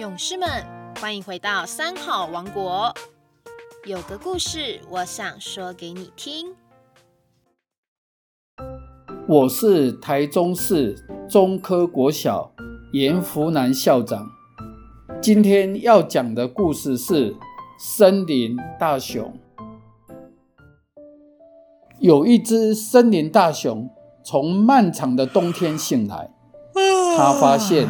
勇士们，欢迎回到三好王国。有个故事，我想说给你听。我是台中市中科国小严福南校长。今天要讲的故事是森林大熊。有一只森林大熊从漫长的冬天醒来，他发现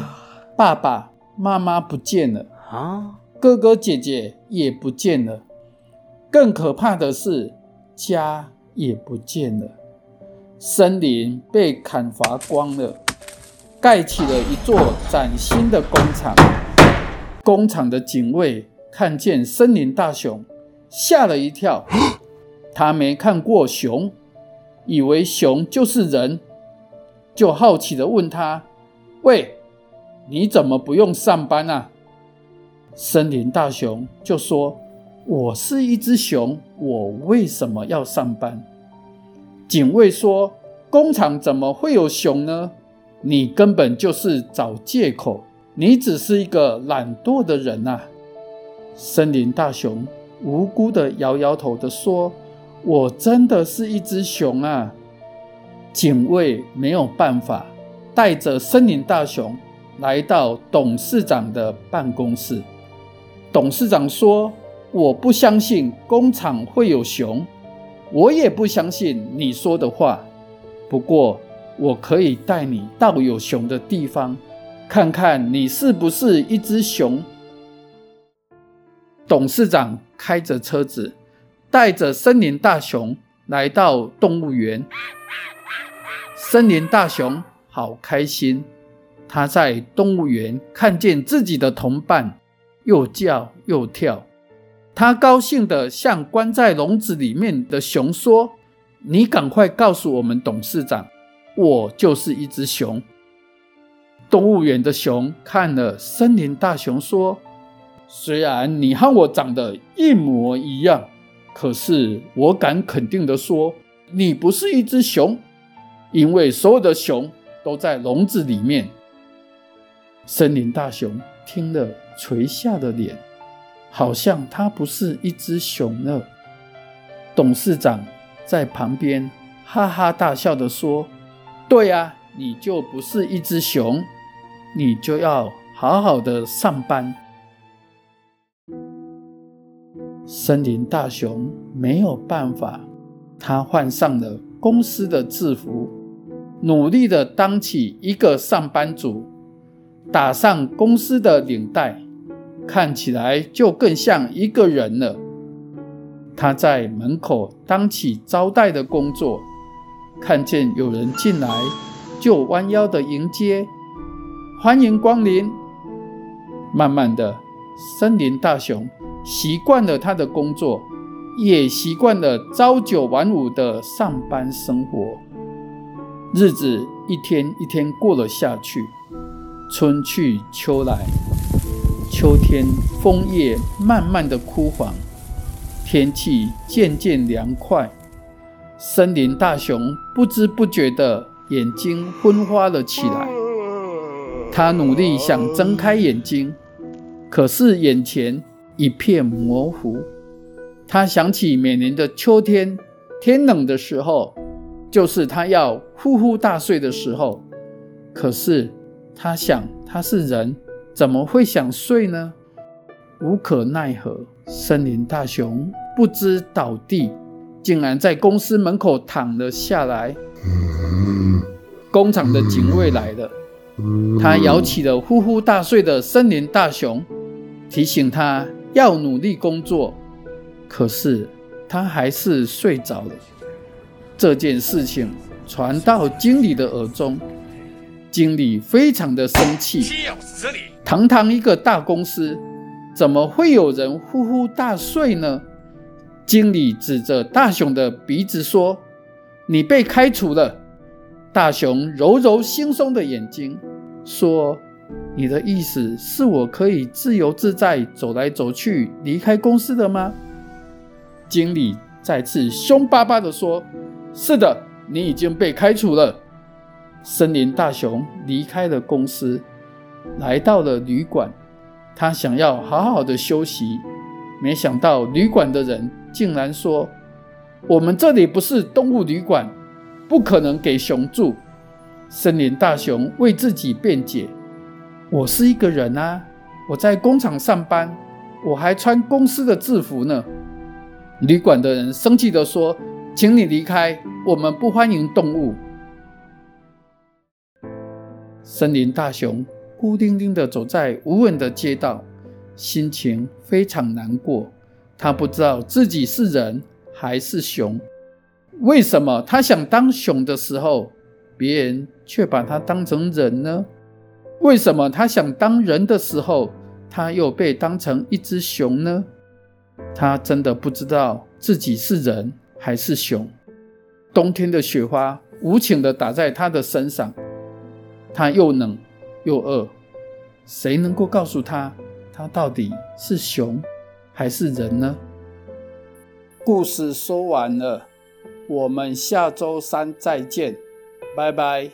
爸爸妈妈不见了，啊，哥哥姐姐也不见了，更可怕的是家也不见了，森林被砍伐光了，盖起了一座崭新的工厂。工厂的警卫看见森林大熊，吓了一跳。他没看过熊，以为熊就是人，就好奇的问他：“喂，你怎么不用上班啊？”森林大熊就说：“我是一只熊，我为什么要上班？”警卫说：“工厂怎么会有熊呢？你根本就是找借口，你只是一个懒惰的人呐。”森林大熊无辜的摇摇头的说。我真的是一只熊啊！警卫没有办法，带着森林大熊来到董事长的办公室。董事长说：“我不相信工厂会有熊，我也不相信你说的话。不过，我可以带你到有熊的地方，看看你是不是一只熊。”董事长开着车子。带着森林大熊来到动物园，森林大熊好开心。他在动物园看见自己的同伴，又叫又跳。他高兴地向关在笼子里面的熊说：“你赶快告诉我们董事长，我就是一只熊。”动物园的熊看了森林大熊说：“虽然你和我长得一模一样。”可是，我敢肯定的说，你不是一只熊，因为所有的熊都在笼子里面。森林大熊听了，垂下了脸，好像他不是一只熊了。董事长在旁边哈哈大笑的说：“对啊，你就不是一只熊，你就要好好的上班。”森林大熊没有办法，他换上了公司的制服，努力的当起一个上班族，打上公司的领带，看起来就更像一个人了。他在门口当起招待的工作，看见有人进来，就弯腰的迎接，欢迎光临。慢慢的，森林大熊。习惯了他的工作，也习惯了朝九晚五的上班生活，日子一天一天过了下去。春去秋来，秋天枫叶慢慢的枯黄，天气渐渐凉快。森林大熊不知不觉的眼睛昏花了起来，他努力想睁开眼睛，可是眼前。一片模糊。他想起每年的秋天，天冷的时候，就是他要呼呼大睡的时候。可是他想，他是人，怎么会想睡呢？无可奈何，森林大熊不知倒地，竟然在公司门口躺了下来。工厂的警卫来了，他摇起了呼呼大睡的森林大熊，提醒他。要努力工作，可是他还是睡着了。这件事情传到经理的耳中，经理非常的生气。堂堂一个大公司，怎么会有人呼呼大睡呢？经理指着大雄的鼻子说：“你被开除了。”大雄揉揉惺忪的眼睛，说。你的意思是我可以自由自在走来走去，离开公司的吗？经理再次凶巴巴地说：“是的，你已经被开除了。”森林大熊离开了公司，来到了旅馆。他想要好好的休息，没想到旅馆的人竟然说：“我们这里不是动物旅馆，不可能给熊住。”森林大熊为自己辩解：“我是一个人啊，我在工厂上班，我还穿公司的制服呢。”旅馆的人生气地说：“请你离开，我们不欢迎动物。”森林大熊。孤零零的走在无人的街道，心情非常难过。他不知道自己是人还是熊。为什么他想当熊的时候，别人却把他当成人呢？为什么他想当人的时候，他又被当成一只熊呢？他真的不知道自己是人还是熊。冬天的雪花无情的打在他的身上，他又冷。又饿，谁能够告诉他，他到底是熊还是人呢？故事说完了，我们下周三再见，拜拜。